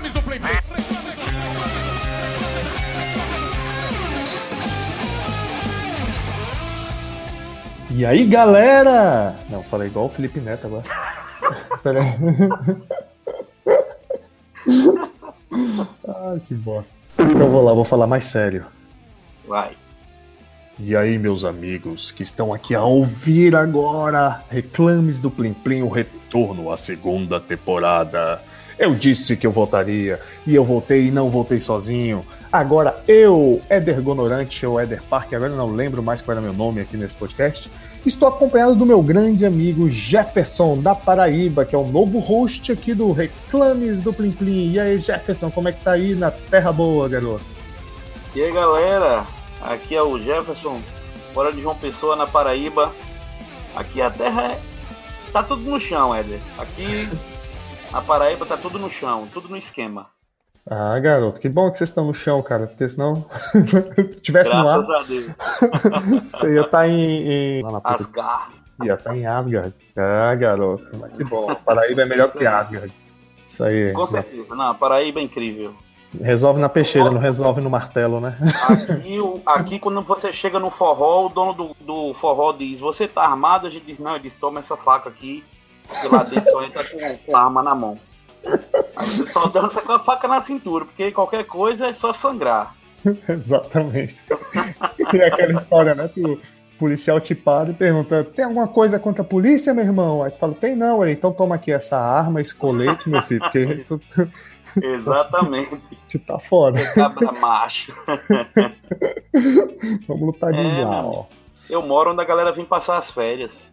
Reclames do. Reclames E aí, galera? Não, falei igual o Felipe Neto agora. Pera aí. Ai, que bosta. Então vou lá, vou falar mais sério. Vai. E aí, meus amigos que estão aqui a ouvir agora Reclames do Plim Plim, o retorno à segunda temporada. Eu disse que eu voltaria, e eu voltei e não voltei sozinho. Agora eu, Éder Gonorante ou Éder Park, agora não lembro mais qual era meu nome aqui nesse podcast, estou acompanhado do meu grande amigo Jefferson da Paraíba, que é o novo host aqui do Reclames do Plim Plim. E aí, Jefferson, como é que tá aí na Terra Boa, garoto? E aí, galera? Aqui é o Jefferson, fora de João Pessoa, na Paraíba. Aqui a terra é... tá tudo no chão, Éder. Aqui na Paraíba tá tudo no chão, tudo no esquema. Ah, garoto, que bom que vocês estão no chão, cara, porque senão, se tivesse no ar, Graças a Deus. você ia estar em. em... Puta Asgard. Ia estar em Asgard. Ah, garoto, mas que bom. Paraíba é melhor que Asgard. Isso aí. Com certeza. Não, a Paraíba é incrível. Resolve na peixeira, não resolve no martelo, né? Aqui, aqui quando você chega no forró, o dono do, do forró diz, você tá armado? A gente diz, não, ele diz, toma essa faca aqui, e lá dentro só entra com, com a arma na mão. Só dança com a faca na cintura, porque qualquer coisa é só sangrar. Exatamente. E aquela história, né? Que o policial te para e pergunta: tem alguma coisa contra a polícia, meu irmão? Aí tu fala: tem não, ele. Então toma aqui essa arma, esse colete, meu filho, porque tu, Exatamente. tu tá foda. Cabra macho. Vamos lutar de É, igual. Eu moro onde a galera vem passar as férias.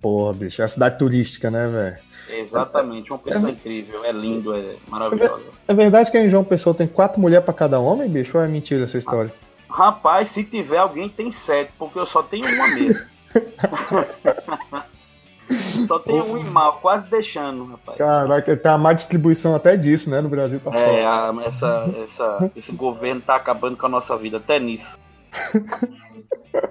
Porra, bicho, é a cidade turística, né, velho? Exatamente, uma pessoa incrível, é lindo, é maravilhosa. É verdade que em João Pessoa tem quatro mulheres pra cada homem, bicho? Ou é mentira essa história? Rapaz, se tiver alguém, tem sete, porque eu só tenho uma mesmo. só tenho um e mal, quase deixando, rapaz. Caraca, tem uma má distribuição até disso, né? No Brasil tá É, a- essa, essa, esse governo tá acabando com a nossa vida, até nisso.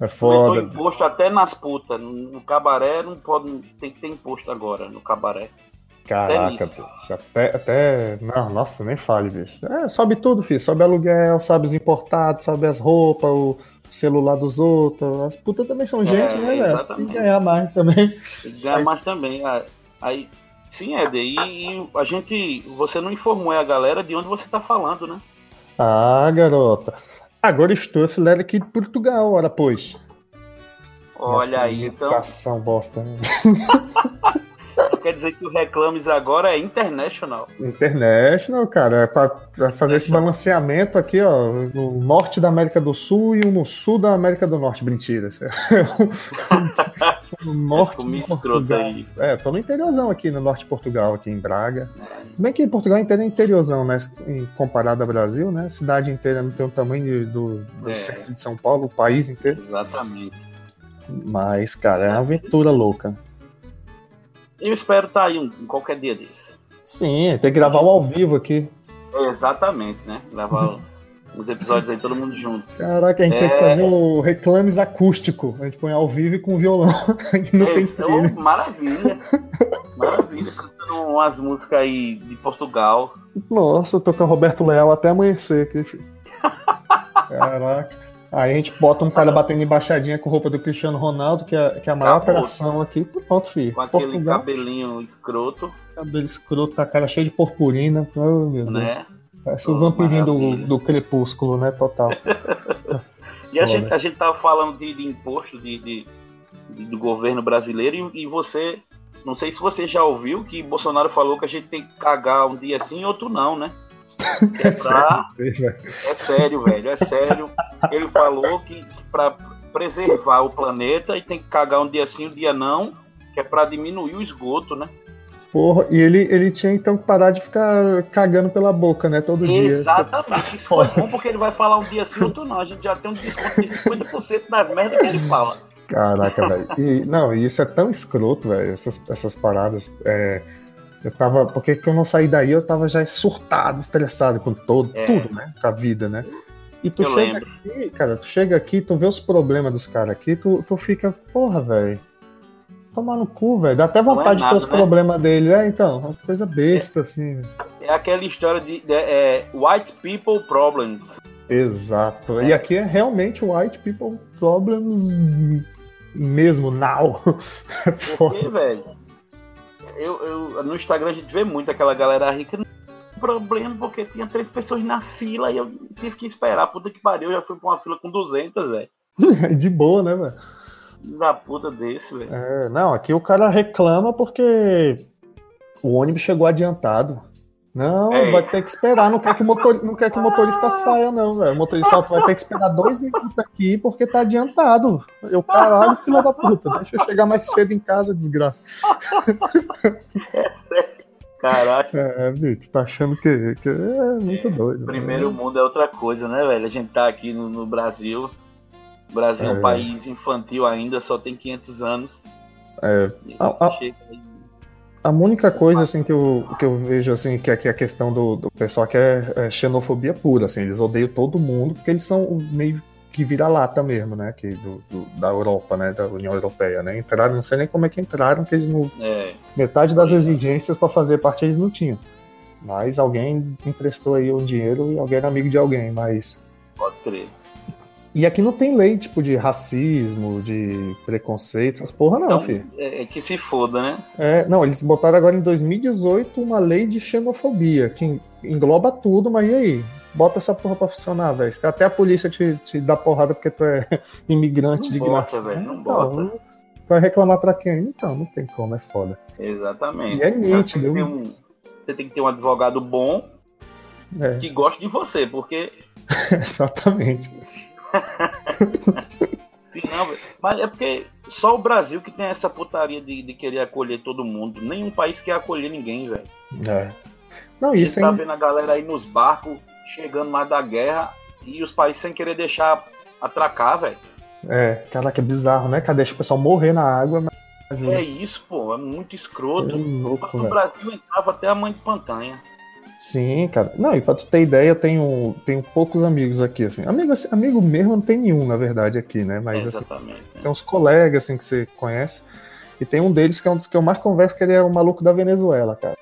É foda. imposto até nas putas. No, cabaré não pode. Tem que ter imposto agora, no cabaré. Caraca, Até bicho. Até, até. Não, nossa, nem fale, bicho. É, sobe tudo, filho. Sobe aluguel, sobe os importados, sobe as roupas, o celular dos outros. As putas também são gente, né, velho? Tem que ganhar mais também. Tem que ganhar mais também. Ah, Aí, sim, Éder, e, e a gente. Você não informou a galera de onde você tá falando, né? Ah, garota. Agora estou filera aqui de Portugal, ora pois. Nossa, Olha aí, que então. bosta? Quer dizer que o Reclames agora é international. International, cara, é pra, pra fazer esse balanceamento aqui, ó, no norte da América do Sul e um no sul da América do Norte, mentira. no norte escroto Portugal. aí. É, tô no interiorzão aqui, no norte de Portugal, aqui em Braga. né? Se bem que Portugal inteiro é interiorzão, né? Comparado ao Brasil, né? Cidade inteira não tem o tamanho de- do, do É. centro de São Paulo, o país inteiro. Exatamente. Mas, cara, é uma aventura louca. Eu espero estar aí um, em qualquer dia desse. Sim, tem que gravar o ao vivo aqui. É, exatamente, né? Gravar os episódios aí todo mundo junto. Caraca, a gente tinha que É. fazer o reclames acústico. A gente põe ao vivo e com violão. não tem oh, maravilha. Maravilha. Cantando umas músicas aí de Portugal. Nossa, eu tô com o Roberto Leal até amanhecer aqui, filho. Caraca. Aí a gente bota um cara batendo embaixadinha com roupa do Cristiano Ronaldo, que é, que é a maior Acabou. atração aqui. Pronto, filho. Com aquele Portugal, cabelinho escroto, cabelo escroto, a cara cheia de purpurina. Oh, meu Deus. né? Parece o vampirinho do, do crepúsculo, né? Total. E a gente, a gente tava falando de, de imposto de, de- de- do governo brasileiro e, e você, não sei se você já ouviu que Bolsonaro falou que a gente tem que cagar um dia sim e outro não, né? É sério, pra, velho. é sério, velho, é sério. Ele falou que, para preservar o planeta e tem que cagar um dia sim, um dia não, que é pra diminuir o esgoto, né? Porra, e ele, ele tinha então que parar de ficar cagando pela boca, né? Todo dia. Exatamente. Isso foi bom porque ele vai falar um dia sim, outro não. A gente já tem um desconto de 50% das merdas que ele fala. Caraca, velho. E, não, e isso é tão escroto, velho, essas, essas paradas. É, eu tava. Porque que eu não saí daí, eu tava já surtado, estressado com todo, É. tudo, né? Com a vida, né? E tu Eu chega lembro. aqui, cara, tu chega aqui, tu vê os problemas dos caras aqui, tu, tu fica, porra, velho. tomar no cu, velho. Dá até vontade é nada, de ter os né? problemas dele. É, então, umas coisas bestas, assim. É aquela história de, de é, white people problems. Exato. É. E aqui é realmente white people problems mesmo, now. Por quê, velho? Eu, eu, no Instagram a gente vê muito aquela galera rica. Problema porque tinha três pessoas na fila e eu tive que esperar. Puta que pariu, eu já fui pra uma fila com 200, velho. De boa, né, velho? Da puta desse, velho. É, não, aqui o cara reclama porque o ônibus chegou adiantado. Não, é. vai ter que esperar. Não quer que o, motor, não quer que o motorista saia, não, velho. O motorista vai ter que esperar dois minutos aqui porque tá adiantado. Eu, caralho, filho da puta. Deixa eu chegar mais cedo em casa, desgraça. É sério. Caraca. É, Vitor, tá achando que, que é muito doido. Primeiro né? mundo é outra coisa, né, velho? A gente tá aqui no, no Brasil. O Brasil é. é um país infantil ainda, só tem 500 anos. É. A, a, a única coisa assim que eu, que eu vejo assim que é, que é a questão do, do pessoal que é, é, xenofobia pura, assim, eles odeiam todo mundo porque eles são meio que vira-lata mesmo, né, que do, do, da Europa, né, da União Europeia, né, entraram, não sei nem como é que entraram, que eles não é. metade das exigências para fazer parte eles não tinham, mas alguém emprestou aí um dinheiro e alguém era amigo de alguém, mas pode crer. E aqui não tem lei, tipo, de racismo, de preconceito, essas porra não, então, filho. É, é que se foda, né? É, não, eles botaram agora em 2018 uma lei de xenofobia, que engloba tudo, mas e aí? Bota essa porra pra funcionar, velho. Até a polícia te, te dá porrada porque tu é imigrante não de bota, graça. Véio, não então, bota. Vai reclamar pra quem? Então, não tem como, é foda. Exatamente. E é nítido. Você tem, um, você tem que ter um advogado bom é. que goste de você, porque. Exatamente. Sim, não, mas é porque só o Brasil que tem essa putaria de, de querer acolher todo mundo. Nenhum país quer acolher ninguém, velho. É. Não, isso tá vendo a galera aí nos barcos chegando mais da guerra e os países sem querer deixar atracar, velho. É, caraca, é bizarro, né? Cadê o pessoal morrer na água? Mas... É isso, pô, é muito escroto. É louco, no Brasil entrava até a mãe de Pantanha. Sim, cara. Não, e pra tu ter ideia, eu tenho, tenho poucos amigos aqui, assim. Amigo, assim, amigo mesmo não tem nenhum, na verdade, aqui, né? Mas, assim, né? tem uns colegas, assim, que você conhece. E tem um deles que é um dos que eu mais converso, que ele é o maluco da Venezuela, cara.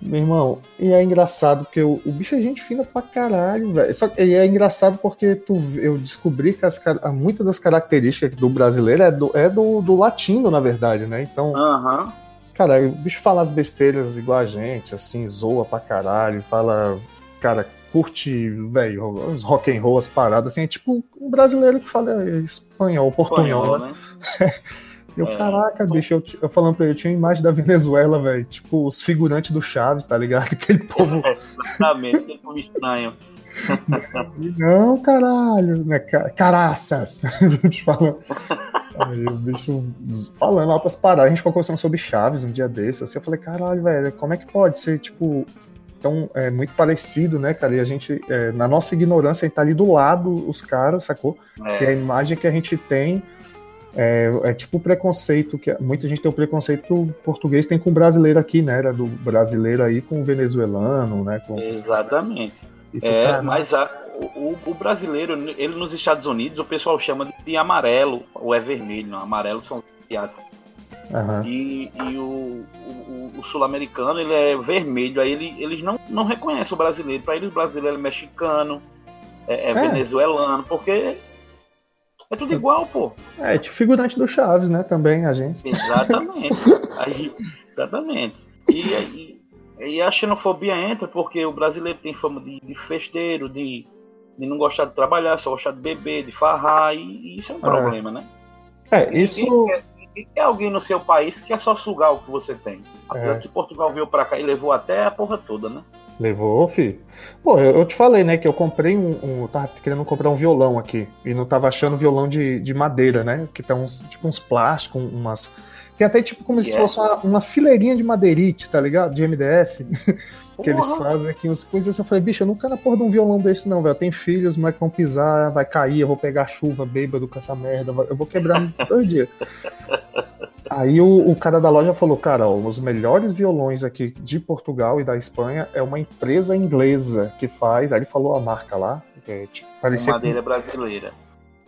Meu irmão, e é engraçado, porque o, o bicho é gente fina pra caralho, velho. Só que é engraçado porque tu, eu descobri que as, muitas das características do brasileiro é do, é do, do latino, na verdade, né? Então. Uhum Cara, o bicho fala as besteiras igual a gente, assim, zoa pra caralho, fala, cara, curte, velho, as rock and roll, as paradas, assim, é tipo um brasileiro que fala espanhol, portunhol, né? né? Eu, é. caraca, bicho, eu, eu, falando pra ele, eu tinha uma imagem da Venezuela, velho. Tipo, os figurantes do Chaves, tá ligado? Aquele povo. É, exatamente, aquele povo estranho. Não, caralho, né? Caraças! falando. Aí o bicho falando altas paradas, a gente ficou conversando sobre Chaves um dia desses, assim, eu falei, caralho, velho, como é que pode ser, tipo, tão é, muito parecido, né, cara? E a gente, é, na nossa ignorância, a gente tá ali do lado, os caras, sacou? É. E a imagem que a gente tem é, é, tipo o preconceito, que muita gente tem o preconceito que o português tem com o brasileiro aqui, né? Era do brasileiro aí com o venezuelano, né? Com... Exatamente. É, mas a, o, o, brasileiro, ele nos Estados Unidos, o pessoal chama de amarelo, ou é vermelho, não, amarelo são asiáticos. Uhum. E, e o, o, o sul-americano, ele é vermelho, aí ele, eles não, não reconhecem o brasileiro. Para eles, o brasileiro é mexicano, é, é, é, venezuelano, porque é tudo igual, pô. É, tipo figurante do Chaves, né, também, a gente. Exatamente. aí, exatamente. E, e, e a xenofobia entra porque o brasileiro tem fama de, de festeiro, de, de não gostar de trabalhar, só gostar de beber, de farrar, e, e isso é um é. problema, né? É, isso. Quer, quer alguém no seu país que é só sugar o que você tem. Apesar é. que Portugal veio pra cá e levou até a porra toda, né? Levou, filho. Pô, eu, eu, te falei, né, que eu comprei um, um. Tava querendo comprar um violão aqui. E não tava achando violão de, de madeira, né? Que tem uns, tipo, uns plásticos, umas. Tem até tipo como yeah. se fosse uma, uma fileirinha de madeirite, tá ligado? De MDF. que eles fazem aqui, as coisas. Eu falei, bicho, eu nunca na porra de um violão desse, não, velho. Tem filhos, mas vão pisar, vai cair, eu vou pegar chuva, bêbado com essa merda, eu vou quebrar dois dias. Aí o, o, cara da loja falou, cara, ó, os melhores violões aqui de Portugal e da Espanha é uma empresa inglesa que faz. Aí ele falou a marca lá, que é tipo, parecia. Madeira com... brasileira.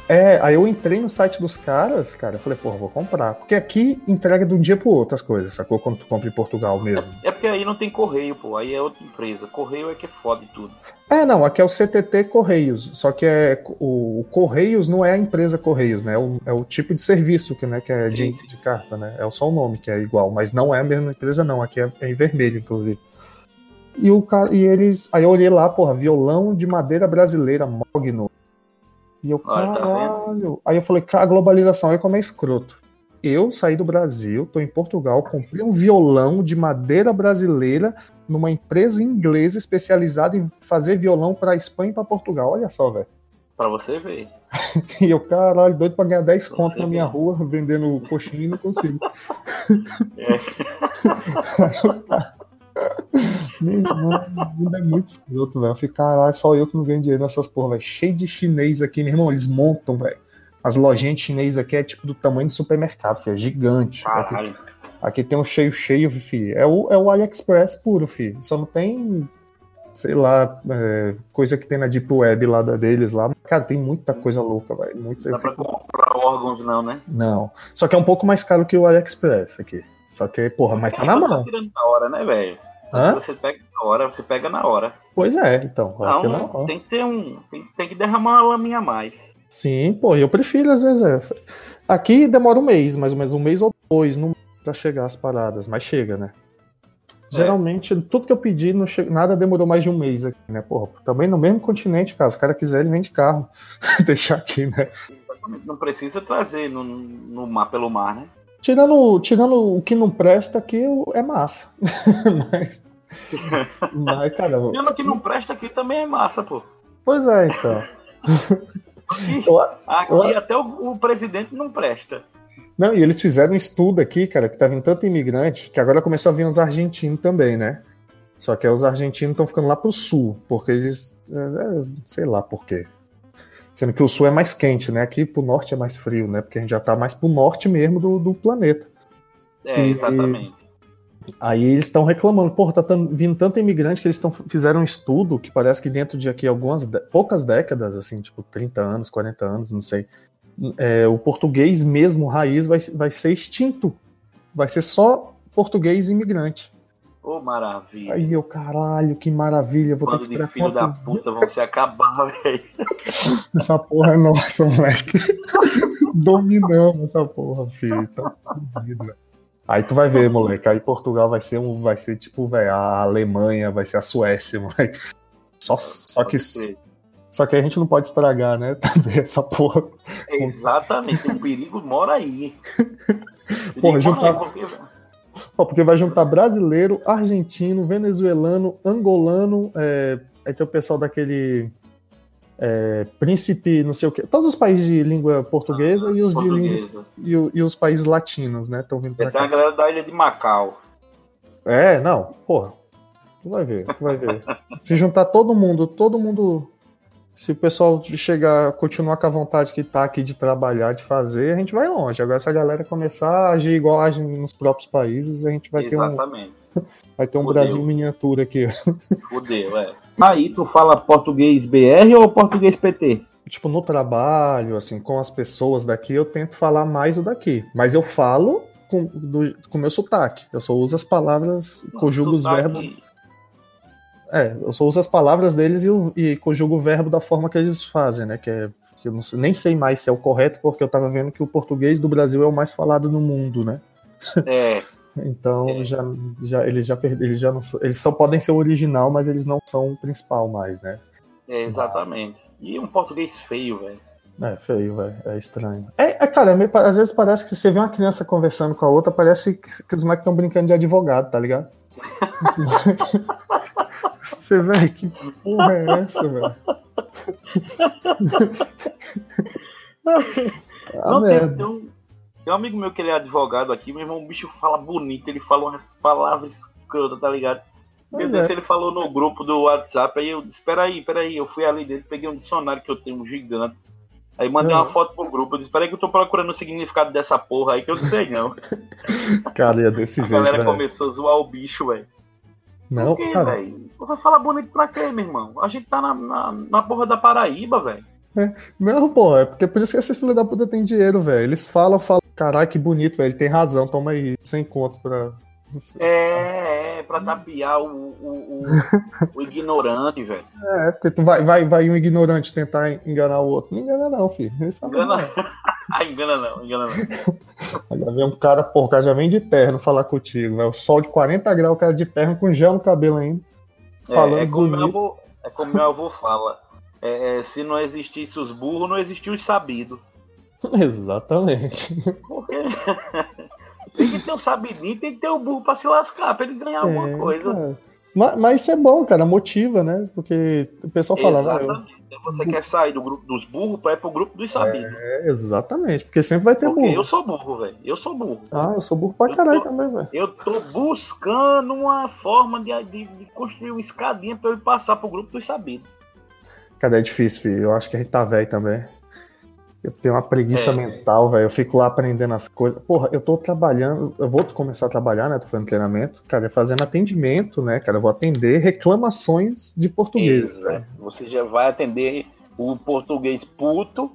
É, aí eu entrei no site dos caras, cara, eu falei, porra, vou comprar. Porque aqui entrega de um dia pro outro as coisas, sacou? Quando tu compra em Portugal mesmo. É porque aí não tem correio, pô. Aí é outra empresa. Correio é que é foda e tudo. É, não, aqui é o CTT Correios. Só que é o, o Correios não é a empresa Correios, né? É o, é o tipo de serviço que, né, que é Sim, de, sim. de carta, né? É só o nome que é igual, mas não é a mesma empresa, não. Aqui é, é em vermelho, inclusive. E, o cara, e eles. Aí eu olhei lá, porra, violão de madeira brasileira, Mogno. E eu, Olha, tá caralho. Aí eu falei, cara, a globalização, olha como é escroto. Eu saí do Brasil, tô em Portugal, comprei um violão de madeira brasileira numa empresa inglesa especializada em fazer violão pra Espanha e pra Portugal. Olha só, velho. Pra você ver. E eu, caralho, doido pra ganhar 10 conto Você na minha vê. rua, vendendo coxinha e não consigo. É. Meu irmão, o mundo é muito escroto, velho. Eu falei, caralho, só eu que não ganho dinheiro nessas porra, velho. Cheio de chinês aqui, meu irmão. Eles montam, velho. As lojinhas de chinês aqui é tipo do tamanho de supermercado, filho. É gigante. Aqui, aqui tem um cheio cheio, filho. É o, é o AliExpress puro, filho. Só não tem, sei lá, é, coisa que tem na Deep Web lá da- deles lá. Cara, tem muita coisa louca, velho. Muito Não dá pra comprar órgãos, não, né? Não. Só que é um pouco mais caro que o AliExpress aqui. Só que, porra, mas tá na Você mão. tirando na hora, né, velho? Você pega na hora, você pega na hora. Pois é, então. Não, tem que ter um. Tem, tem que derramar uma laminha a mais. Sim, pô, eu prefiro às vezes. É. Aqui demora um mês, mais ou menos, um mês ou dois no pra chegar as paradas, mas chega, né? Geralmente, tudo que eu pedi, não che... nada demorou mais de um mês aqui, né? Porra, também no mesmo continente, cara. Se o cara quiser, ele vem de carro. Deixar aqui, né? Exatamente. Não precisa trazer no, no mar, pelo mar, né? Tirando, tirando o que não presta aqui, o- é massa. mas, mas, cara, eu- Mesmo que não presta aqui também é massa, pô. pois é, então. Aqui, aqui até o, o presidente não presta. Não, e eles fizeram um estudo aqui, cara, que tá vindo tanto imigrante, que agora começou a vir os argentinos também, né? Só que os argentinos estão ficando lá pro sul, porque eles. é, é, sei lá por quê. Sendo que o sul é mais quente, né? Aqui pro norte é mais frio, né? Porque a gente já tá mais pro norte mesmo do, do planeta. É, E- exatamente. Aí eles estão reclamando, porra, tá vindo tanto imigrante que eles tão, fizeram um estudo que parece que dentro de aqui algumas poucas décadas, assim, tipo 30 anos, 40 anos, não sei, é, o português mesmo, raiz, vai, vai ser extinto. Vai ser só português imigrante. Ô, maravilha. Aí eu, caralho, que maravilha, vou ter que esperar filho da puta vão se acabar, velho. Essa porra é nossa, moleque. Dominamos essa porra, filho. Tá. Aí tu vai ver, moleque. Aí Portugal vai ser um, vai ser tipo, velho, a Alemanha, vai ser a Suécia, moleque. Só, só que só que a gente não pode estragar, né? Também essa porra. Exatamente, o perigo mora aí. Porra, perigo mora juntar- aí, porque- Ó, porque vai juntar brasileiro, argentino, venezuelano, angolano, é, aí tem o pessoal daquele é, príncipe, não sei o quê. Todos os países de língua portuguesa e os de língua portuguesa. e, o- e os países latinos, né? Estão vindo pra Tem a cá. galera da ilha de Macau. É, não, porra. Tu vai ver, tu vai ver. Se juntar todo mundo, todo mundo. Se o pessoal chegar, continuar com a vontade que tá aqui de trabalhar, de fazer, a gente vai longe. Agora, se a galera começar a agir igual agem nos próprios países, a gente vai ter um, Exatamente. vai ter um Fudeu. Brasil miniatura aqui. Fudeu, é. Aí tu fala português BR ou português PT? Tipo, no trabalho, assim, com as pessoas daqui, eu tento falar mais o daqui. Mas eu falo com com meu sotaque. Eu só uso as palavras, conjugo os verbos. É, eu só uso as palavras deles e, e conjugo o verbo da forma que eles fazem, né? Que é. Que eu não nem sei mais se é o correto, porque eu tava vendo que o português do Brasil é o mais falado no mundo, né? É, Então É. já, já, eles já perderam, eles já não eles só podem ser o original, mas eles não são o principal mais, né? é, exatamente. E um português feio, velho. É feio, velho. É estranho. É, é, cara, meio pa- às vezes parece que você vê uma criança conversando com a outra, parece que, que os moleques estão brincando de advogado, tá ligado? Você, velho, que porra é essa, velho? Ah, Não, tem, tem um, tem um amigo meu que ele é advogado aqui, meu irmão, o bicho fala bonito, ele fala umas palavras escrotas, tá ligado? Pois Deus, é. ele falou no grupo do WhatsApp, aí eu disse, peraí, peraí, eu fui ali dele, peguei um dicionário que eu tenho, um gigante. Aí mandei Uhum. uma foto pro grupo, eu disse, peraí que eu tô procurando o significado dessa porra aí, que eu não sei não. Cara, ia desse A jeito, galera velho. começou a zoar o bicho, velho. Não, Por quê, velho? Vai falar bonito pra quê, meu irmão? A gente tá na, na, na porra da Paraíba, velho. É, não, pô, é porque por isso que esses filhos da puta tem dinheiro, velho. Eles falam, falam, caralho, que bonito, velho. Ele tem razão, toma aí, sem conto pra. É, é pra tapiar o, o, o, o ignorante, velho. É, porque tu vai, vai, vai um ignorante tentar enganar o outro. Não engana, não, filho. Ele fala, Engana... ah, engana não, engana não. Agora vem um cara, o cara já vem de terno falar contigo, velho. O sol de 40 graus, o cara de terno com gel no cabelo ainda. Falando É, é, como meu bonito. avô, é como meu avô fala. É, é, se não existisse os burros, não existia os sabidos. Exatamente. Porque tem que ter o sabidinho, tem que ter o burro pra se lascar, pra ele ganhar alguma É, coisa. cara. Mas, mas isso é bom, cara, motiva, né? Porque o pessoal fala, "Ah, eu- Exatamente. Você quer sair do grupo dos burros pra ir pro grupo dos sabidos. é, exatamente, porque sempre vai ter Porque burro. eu sou burro, velho. Eu sou burro. Ah, eu sou burro pra Eu caralho tô- também, velho. Eu tô buscando uma forma de, de- de construir uma escadinha pra eu passar pro grupo dos sabidos. Cara, é difícil, filho. Eu acho que a gente tá velho também. Eu tenho uma preguiça É. mental, velho. Eu fico lá aprendendo as coisas. Porra, eu tô trabalhando, eu vou começar a trabalhar, né? Tô fazendo treinamento, cara, fazendo atendimento, né, cara? Eu vou atender reclamações de velho. Exato. Você já vai atender o português puto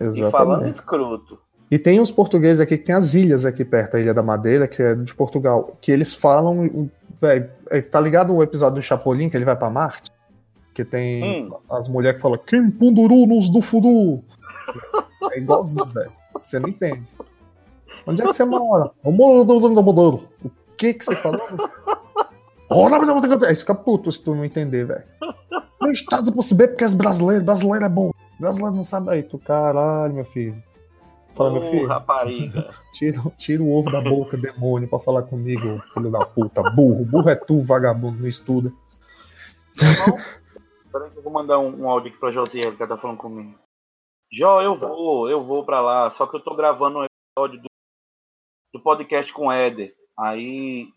e falando Exatamente. escroto. E tem uns portugueses aqui que tem as ilhas aqui perto da Ilha da Madeira, que é de Portugal, que eles falam, velho, é, tá ligado o episódio do Chapolin que ele vai pra Marte? Que tem Hum. as mulheres que falam Quem punduru nos do fudu? É igualzinho, velho. Você não entende. Onde é que você mora? Modoro. O que que você falou? Não Aí você fica puto se tu não entender, velho. Nos Estados Unidos perceber porque és brasileiro, brasileiro é bom. Brasileiro não sabe. Aí tu, caralho, meu filho. Fala, meu filho. rapariga. Tira, tira o ovo da boca, demônio, pra falar comigo, filho da puta. Burro. Burro é tu, vagabundo, não estuda. Então, peraí que eu vou mandar um, um áudio aqui pra Josiel, que ela tá falando comigo. Jó, eu vou, eu vou pra lá, só que eu tô gravando um episódio do, do podcast com o Éder. Aí,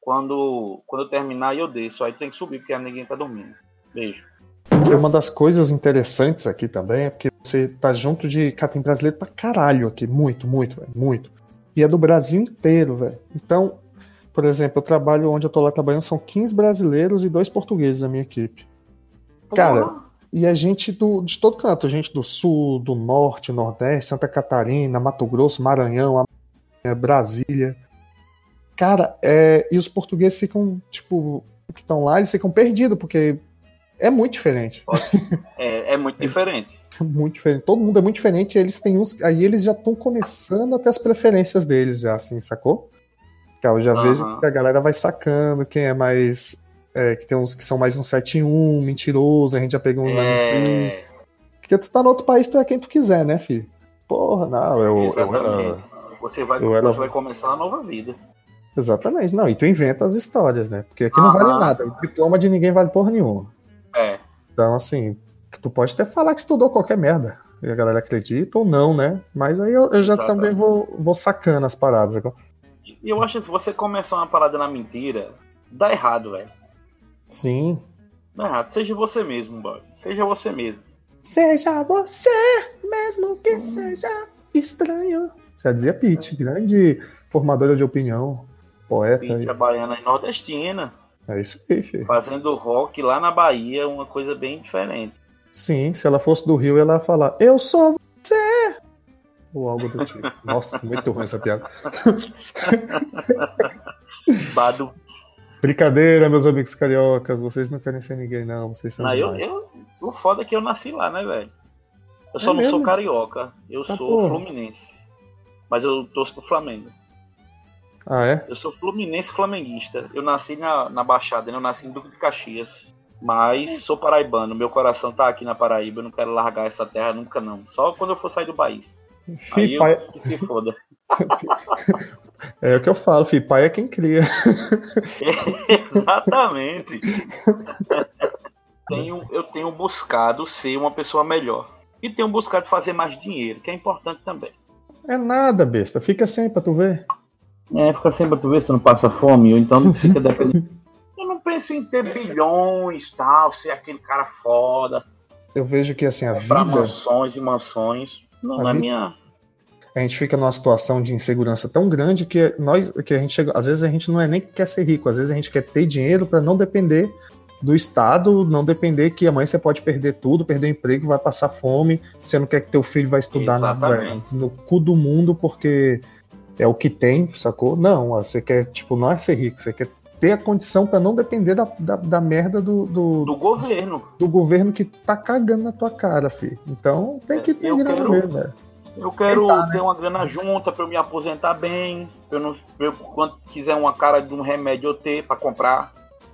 quando, quando eu terminar, eu desço. Aí tem que subir, porque ninguém tá dormindo. Beijo. Porque uma das coisas interessantes aqui também é porque você tá junto de. Cara, tem brasileiro pra caralho aqui. Muito, muito, velho. Muito. E é do Brasil inteiro, velho. Então, por exemplo, eu trabalho onde eu tô lá trabalhando, são 15 brasileiros e dois portugueses a minha equipe. Cara. E a gente do, de todo canto, a gente do sul, do norte, nordeste, Santa Catarina, Mato Grosso, Maranhão, Amazônia, Brasília. Cara, é, e os portugueses ficam, tipo, que estão lá, eles ficam perdidos, porque é muito diferente. É, é muito diferente. É muito diferente. Todo mundo é muito diferente, eles têm uns. Aí eles já estão começando a ter as preferências deles, já, assim, sacou? Cara, eu já Aham. vejo que a galera vai sacando quem é mais. É, que tem uns que são mais um 7-1, mentiroso, a gente já pegou uns na mentira. É, Porque tu tá no outro país, tu é quem tu quiser, né, filho? Porra, não, eu, eu era. Você vai, eu era- você vai começar uma nova vida. Exatamente, não, e tu inventa as histórias, né? Porque aqui não Aham. vale nada. O diploma de ninguém vale porra nenhuma. É. Então, assim, tu pode até falar que estudou qualquer merda. E a galera acredita ou não, né? Mas aí eu, eu já Exatamente. também vou, vou sacando as paradas. E eu acho que se você começar uma parada na mentira, dá errado, velho. Sim. Dá errado. Seja você mesmo, boy. Seja você mesmo. Seja você, mesmo que seja estranho. Já dizia Pete, grande formadora de opinião, poeta. Pinta baiana e nordestina, É isso aí, filho. fazendo rock lá na Bahia, uma coisa bem diferente. Sim, se ela fosse do Rio, ela ia falar, eu sou você! Ou algo do tipo. Nossa, muito ruim essa piada. Bado. Brincadeira, meus amigos cariocas, vocês não querem ser ninguém, não. Vocês são Não, eu, eu, o foda é que eu nasci lá, né, velho? Eu só É não mesmo? sou carioca, eu Tá sou porra. fluminense. Mas eu torço pro Flamengo. Ah, é? Eu sou fluminense flamenguista. Eu nasci na, na Baixada, né? eu nasci em Duque de Caxias. Mas sou paraibano, meu coração tá aqui na Paraíba, eu não quero largar essa terra nunca não. Só quando eu for sair do país. Aí Fih, eu pai, que se foda. é o que eu falo, fi, pai é quem cria. Exatamente. tenho, eu tenho buscado ser uma pessoa melhor. E tenho buscado fazer mais dinheiro, que é importante também. É nada, besta. Fica sem pra tu ver. É, fica sempre tu ver se não passa fome, ou então fica dependendo. Eu não penso em ter bilhões, tal, ser aquele cara foda, Eu vejo que assim, a comprar vida, mansões e mansões. Não, A na vida- minha. A gente fica numa situação de insegurança tão grande que nós, que a gente chega, às vezes a gente não é nem que quer ser rico, às vezes a gente quer ter dinheiro pra não depender do Estado não depender que amanhã você pode perder tudo, perder o emprego, vai passar fome, você não quer que teu filho vai estudar no, no cu do mundo porque é o que tem, sacou? Não, você quer, tipo, não é ser rico, você quer ter a condição para não depender da, da, da merda do, do, do. governo. Do governo que tá cagando na tua cara, filho. Então tem que ter grana mesmo, velho. Eu quero Tentar, né? ter né? uma grana junta para eu me aposentar bem. Pra eu não, pra eu, quando quiser uma cara de um remédio eu ter para comprar.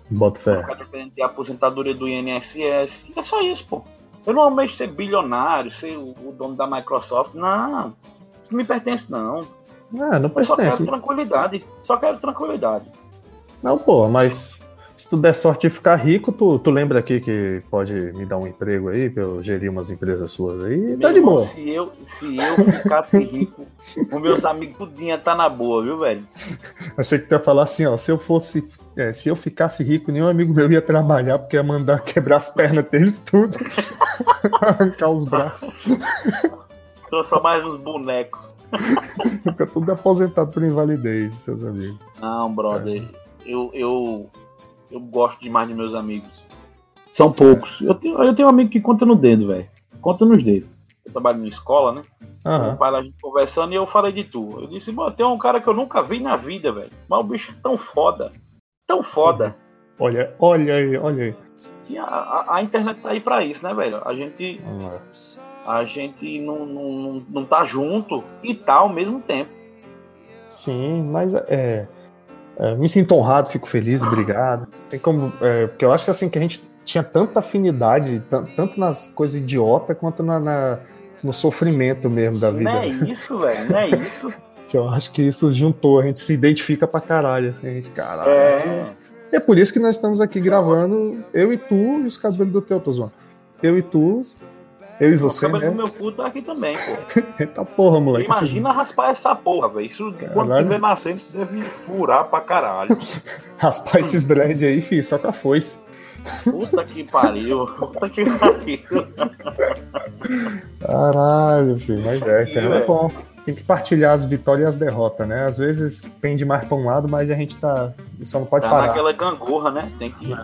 Bota fé. Ficar dependendo de aposentadoria do INSS. É só isso, pô. Eu não almejo ser bilionário, ser o, o dono da Microsoft. Não. Isso não me pertence, não. Ah, não pertence. Eu só quero tranquilidade. Só quero tranquilidade. Não, pô, mas se tu der sorte de ficar rico, tu, tu lembra aqui que pode me dar um emprego aí pra eu gerir umas empresas suas aí? Meu tá de boa. Se eu, se eu ficasse rico, os meus amigos tudinho tá na boa, viu, velho? Achei que tu ia falar assim, ó, se eu fosse. É, se eu ficasse rico, nenhum amigo meu ia trabalhar, porque ia mandar quebrar as pernas deles tudo. Arrancar os braços. Sou só mais uns bonecos. Fica tudo aposentado por invalidez, seus amigos. Não, brother. É eu, eu, eu gosto demais de meus amigos. São poucos. Eu tenho, eu tenho um amigo que conta no dedo, velho. Conta nos dedos. Eu trabalho na escola, né? Uhum. O pai a gente conversando e eu falei de tu. Eu disse, mano, tem um cara que eu nunca vi na vida, velho. Mas o bicho é tão foda. Tão foda. Olha, olha aí, olha aí. Que a, a, a internet tá aí pra isso, né, velho? A gente. Uhum. A gente não, não, não, não tá junto e tá ao mesmo tempo. Sim, mas é. É, me sinto honrado, fico feliz, obrigado. Tem como, é, porque eu acho que assim que a gente tinha tanta afinidade, tanto nas coisas idiota quanto na, na, no sofrimento mesmo da vida. Não é isso, velho, não é isso. que eu acho que isso juntou, a gente se identifica pra caralho, assim, a gente, caralho. É. é por isso que nós estamos aqui gravando, eu e tu e os cabelos do teu, tô zoando. Eu e tu, eu e você, né? do meu cu tá aqui também, pô. Eita porra, moleque. Imagina esses... raspar essa porra, velho. Isso caralho. quando tiver nascendo, você deve furar pra caralho. raspar esses dread aí, filho, só com a foice. Puta que pariu. Puta que pariu. Caralho, filho. Mas é, cara, é bom. Tem que partilhar as vitórias e as derrotas, né? Às vezes pende mais pra um lado, mas a gente tá. Só não pode tá parar. naquela gangorra, né? Tem que.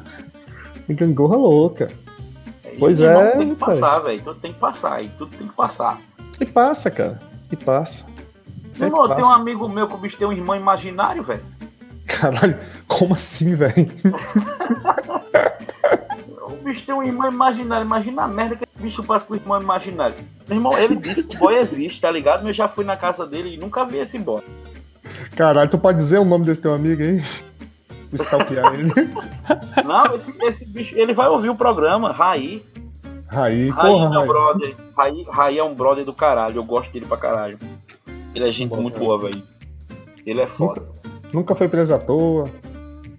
Tem gangorra louca. Pois é. Tem que passar, velho. Tudo tem que passar. E tudo tem que passar. E passa, cara. E passa. Sempre Meu irmão, tem um amigo meu que o bicho tem um irmão imaginário, velho. Caralho, como assim, velho? o bicho tem um irmão imaginário. Imagina a merda que esse bicho passa com o irmão imaginário. Meu irmão, ele disse que o boy existe, tá ligado? Eu já fui na casa dele e nunca vi esse boy. Caralho, tu pode dizer o nome desse teu amigo aí? Stalkear ele. Não, esse, esse, bicho, ele vai ouvir o programa, Raí. Raí, Raí porra, é um brother. Raí, Raí é um brother do caralho, eu gosto dele pra caralho. Ele é gente Bom, muito boa, velho. Ele é foda. Nunca, nunca, foi preso à toa.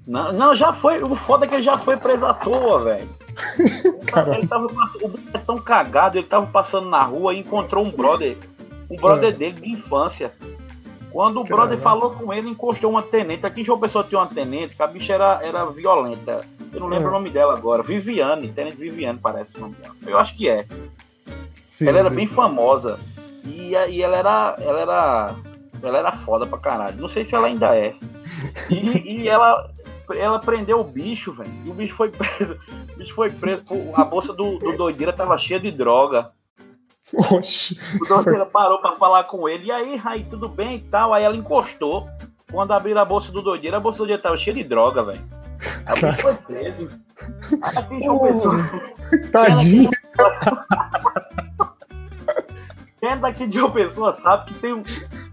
Não, não, já foi. O foda é que ele já foi preso à toa, velho. ele tava o bicho é tão cagado, ele tava passando na rua e encontrou um brother. Um brother é. dele de infância. Quando o Caramba. brother falou com ele, encostou uma tenente. Aqui em João Pessoa tinha uma tenente, que a bicha era, era violenta. Eu não lembro é. o nome dela agora. Viviane, tenente Viviane parece o nome dela. Eu acho que é. Sim, ela era sim. bem famosa. E, e ela era. Ela era. Ela era foda pra caralho. Não sei se ela ainda é. E, e ela. Ela prendeu o bicho, velho. E o bicho foi preso. O bicho foi preso. A bolsa do, do doideira tava cheia de droga. Oxi. O doideira parou pra falar com ele. E aí, Raí, tudo bem e tal? Aí ela encostou. Quando abriram a bolsa do doideira, a bolsa do doideira tava cheia de droga, velho. Aí foi preso. Quem é daqui de uma pessoa sabe que tem um,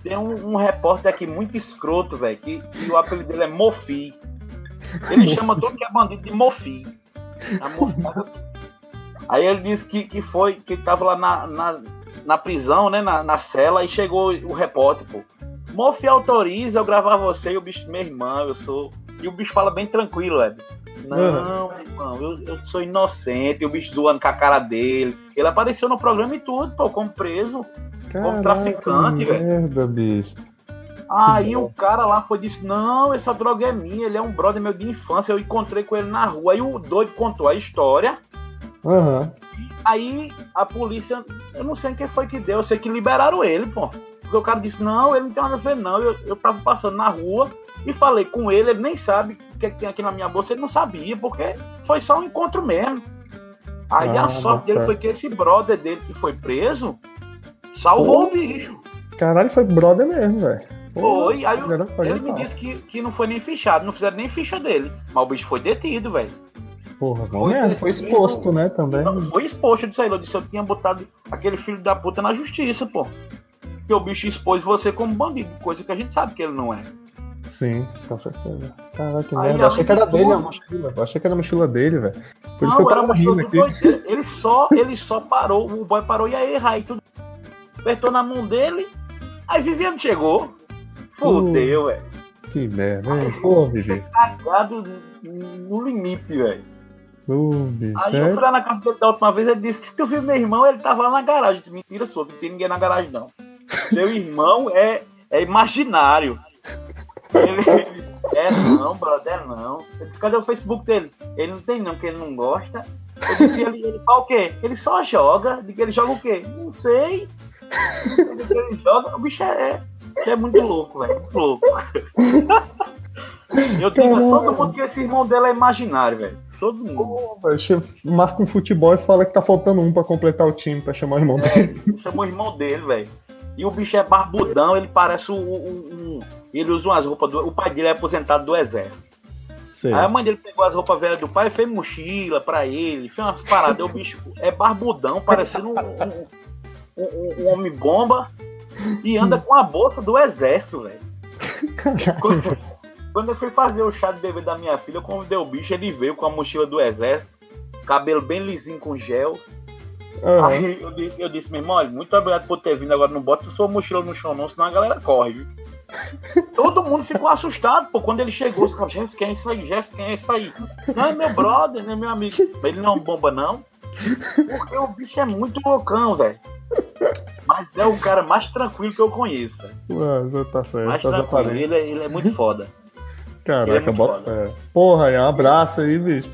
tem um, um repórter aqui muito escroto, velho, que, que, o apelido dele é Mofi. Ele chama todo que é bandido de Mofi. A Mofi Aí ele disse que, que foi, que ele tava lá na, na, na prisão, né, na, na cela, e chegou o repórter, pô. Mofi autoriza eu gravar você e o bicho, meu irmão, eu sou. E o bicho fala bem tranquilo, Ed. Não, uhum. irmão, eu, eu sou inocente, o bicho zoando com a cara dele. Ele apareceu no programa e tudo, pô, como preso, Caraca, como traficante, velho. bicho. Aí o cara lá foi disse: Não, essa droga é minha, ele é um brother meu de infância. Eu encontrei com ele na rua. Aí o doido contou a história. Uhum. Aí a polícia, eu não sei quem foi que deu, eu sei que liberaram ele, pô. Porque o cara disse, não, ele não tem nada a ver, não. Eu, eu tava passando na rua E falei com ele, ele nem sabe o que, é que tem aqui na minha bolsa, ele não sabia, porque foi só um encontro mesmo. Aí ah, a sorte dele foi que esse brother dele que foi preso salvou Pô. o bicho. Caralho, foi brother mesmo, velho. Foi, aí ele me disse que, que não foi nem fichado, não fizeram nem ficha dele. Mas o bicho foi detido, velho. Porra, foi, foi exposto, né, também. Foi exposto disso aí, eu disse, eu tinha botado aquele filho da puta na justiça, pô. Porque o bicho expôs você como bandido, coisa que a gente sabe que ele não é. Sim, com certeza. Caraca, que merda. Eu achei que era dele a mochila. Eu achei que era a mochila dele, velho. Por não, isso que eu tava rindo aqui. Ele só, ele só parou, o boy parou e aí, Rai, tudo apertou na mão dele. Aí Viviane chegou. Fudeu, velho. Que merda, hein? Pô, Vivi. Cagado no limite, velho. Uh, bicho, aí eu fui lá na casa dele da última vez, ele disse, eu vi meu irmão, ele tava lá na garagem. Eu disse, mentira sua, não tem ninguém na garagem, não. Seu irmão é, é imaginário. Ele, é não, brother, é não. Disse, Cadê o Facebook dele? Ele não tem não, porque ele não gosta. Eu disse, ele, ele fala o quê? Ele só joga. Que ele joga o quê? Não sei. Ele joga, o bicho é, é, é muito louco, velho. Muito louco. Eu digo a todo mundo que esse irmão dele é imaginário, velho. Todo mundo. Oh, marca um futebol e fala que tá faltando um pra completar o time, pra chamar o irmão é, dele. Chamou o irmão dele, velho. E o bicho é barbudão, ele parece um. um, um ele usa umas roupas do. O pai dele é aposentado do exército. Aí a mãe dele pegou as roupas velhas do pai e fez mochila pra ele, fez umas paradas. o bicho é barbudão, parecendo um, um, um, um homem bomba e anda com a bolsa do exército, velho. Quando, eu fui fazer o chá de bebê da minha filha, eu convidei o bicho, ele veio com a mochila do exército, cabelo bem lisinho com gel. Uhum. Aí eu disse, eu disse, meu irmão, olha, muito obrigado por ter vindo. Agora não bota sua mochila no chão, não, senão a galera corre, viu? Todo mundo ficou assustado, pô. Quando ele chegou, os caras, Jeff, quem é isso aí? Jeff, quem é isso aí? Não é meu brother, não é meu amigo. Ele não é bomba, não. Porque o bicho é muito loucão, velho. Mas é o cara mais tranquilo que eu conheço, velho. Tá certo. Mais tá tranquilo, ele é, ele é muito foda. Caraca, é bota é. Porra, é um abraço aí, bicho.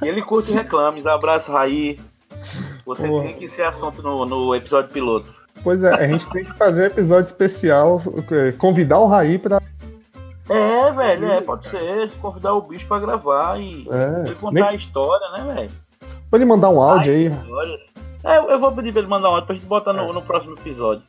E ele curte reclames. Abraço, Raí. Você Porra. tem que ser assunto no, no episódio piloto. Pois é, a gente tem que fazer episódio especial, convidar o Raí pra. É, velho, é, pode ser. Convidar o bicho pra gravar e é, contar nem... a história, né, velho? Pode mandar um áudio Ai, aí. É, eu vou pedir pra ele mandar um áudio pra gente botar no, é. no próximo episódio.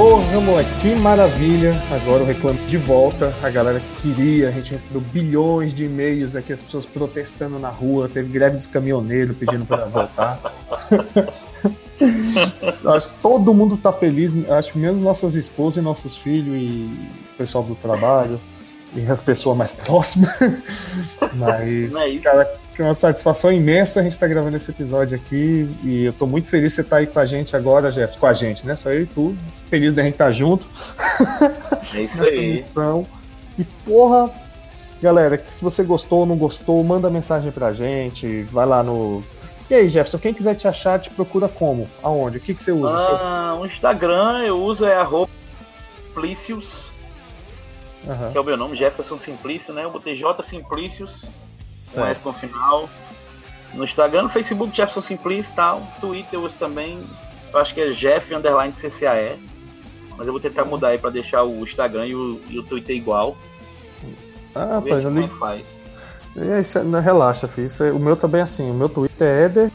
Porra, moleque, que maravilha! Agora o reclame de volta. A galera que queria, a gente recebeu bilhões de e-mails aqui, as pessoas protestando na rua, teve greve dos caminhoneiros pedindo para voltar. acho que todo mundo tá feliz, acho menos nossas esposas e nossos filhos e o pessoal do trabalho e as pessoas mais próximas. Mas, é cara, é uma satisfação imensa a gente estar tá gravando esse episódio aqui. E eu tô muito feliz de você estar tá aí com a gente agora, Jeff. Com a gente, né? Só eu e tu. Feliz da gente estar tá junto. É isso nessa aí. missão. E porra, galera, que se você gostou ou não gostou, manda mensagem pra gente. Vai lá no. E aí, Jefferson, quem quiser te achar, te procura como? Aonde? O que, que você usa? Ah, o Instagram eu uso é arroba Simplicius, uhum. que é o meu nome, Jefferson Simplício, né? Eu botei J Simplícios com S no final. No Instagram, no Facebook, Jefferson Simplício e tal. Twitter eu uso também, eu acho que é Jeff Underline CCAE. Mas eu vou tentar mudar aí pra deixar o Instagram e o, e o Twitter igual. Ah, rapaz, ali... como é faz. É, isso, não, relaxa, filho. É, o meu também é assim. O meu Twitter é Eder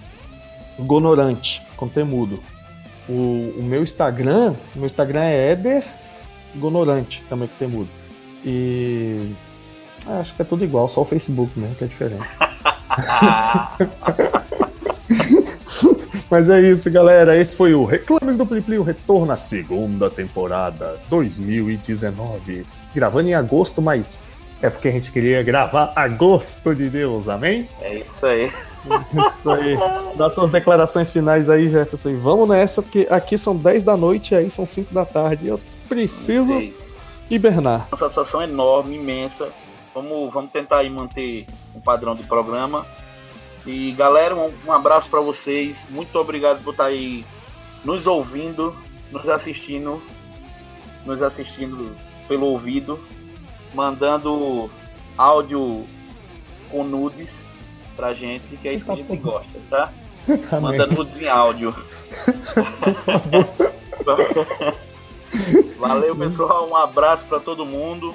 Gonorante, com temudo. O, o meu Instagram, o meu Instagram é Eder Gonorante, também com temudo. E ah, acho que é tudo igual, só o Facebook mesmo que é diferente. Mas é isso, galera. Esse foi o Reclames do Plim o retorno à segunda temporada 2019. Gravando em agosto, mas é porque a gente queria gravar agosto de Deus, amém? É isso aí. Isso aí. Dá suas declarações finais aí, Jefferson. E vamos nessa, porque aqui são 10 da noite e aí são 5 da tarde. Eu preciso hibernar. Uma satisfação enorme, imensa Vamos, vamos tentar aí manter o padrão do programa. E galera, um, um abraço para vocês. Muito obrigado por estar aí nos ouvindo, nos assistindo, nos assistindo pelo ouvido, mandando áudio com nudes. pra gente, que é isso que a gente gosta, tá? Manda nudes em áudio. Por favor. Valeu, pessoal. Um abraço para todo mundo.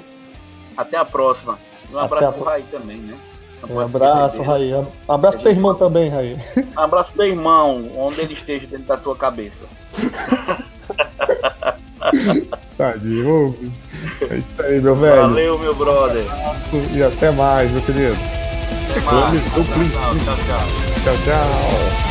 Até a próxima. Um abraço a... pro Raí também, né? Um abraço, Raí. Um abraço pro irmão também, Raí. Um abraço pro irmão, onde ele esteja dentro da sua cabeça. Tadinho. É isso aí, meu velho. Valeu, meu brother. Um abraço e até mais, meu querido. Até mais. Tchau, tchau. tchau, tchau. tchau, tchau.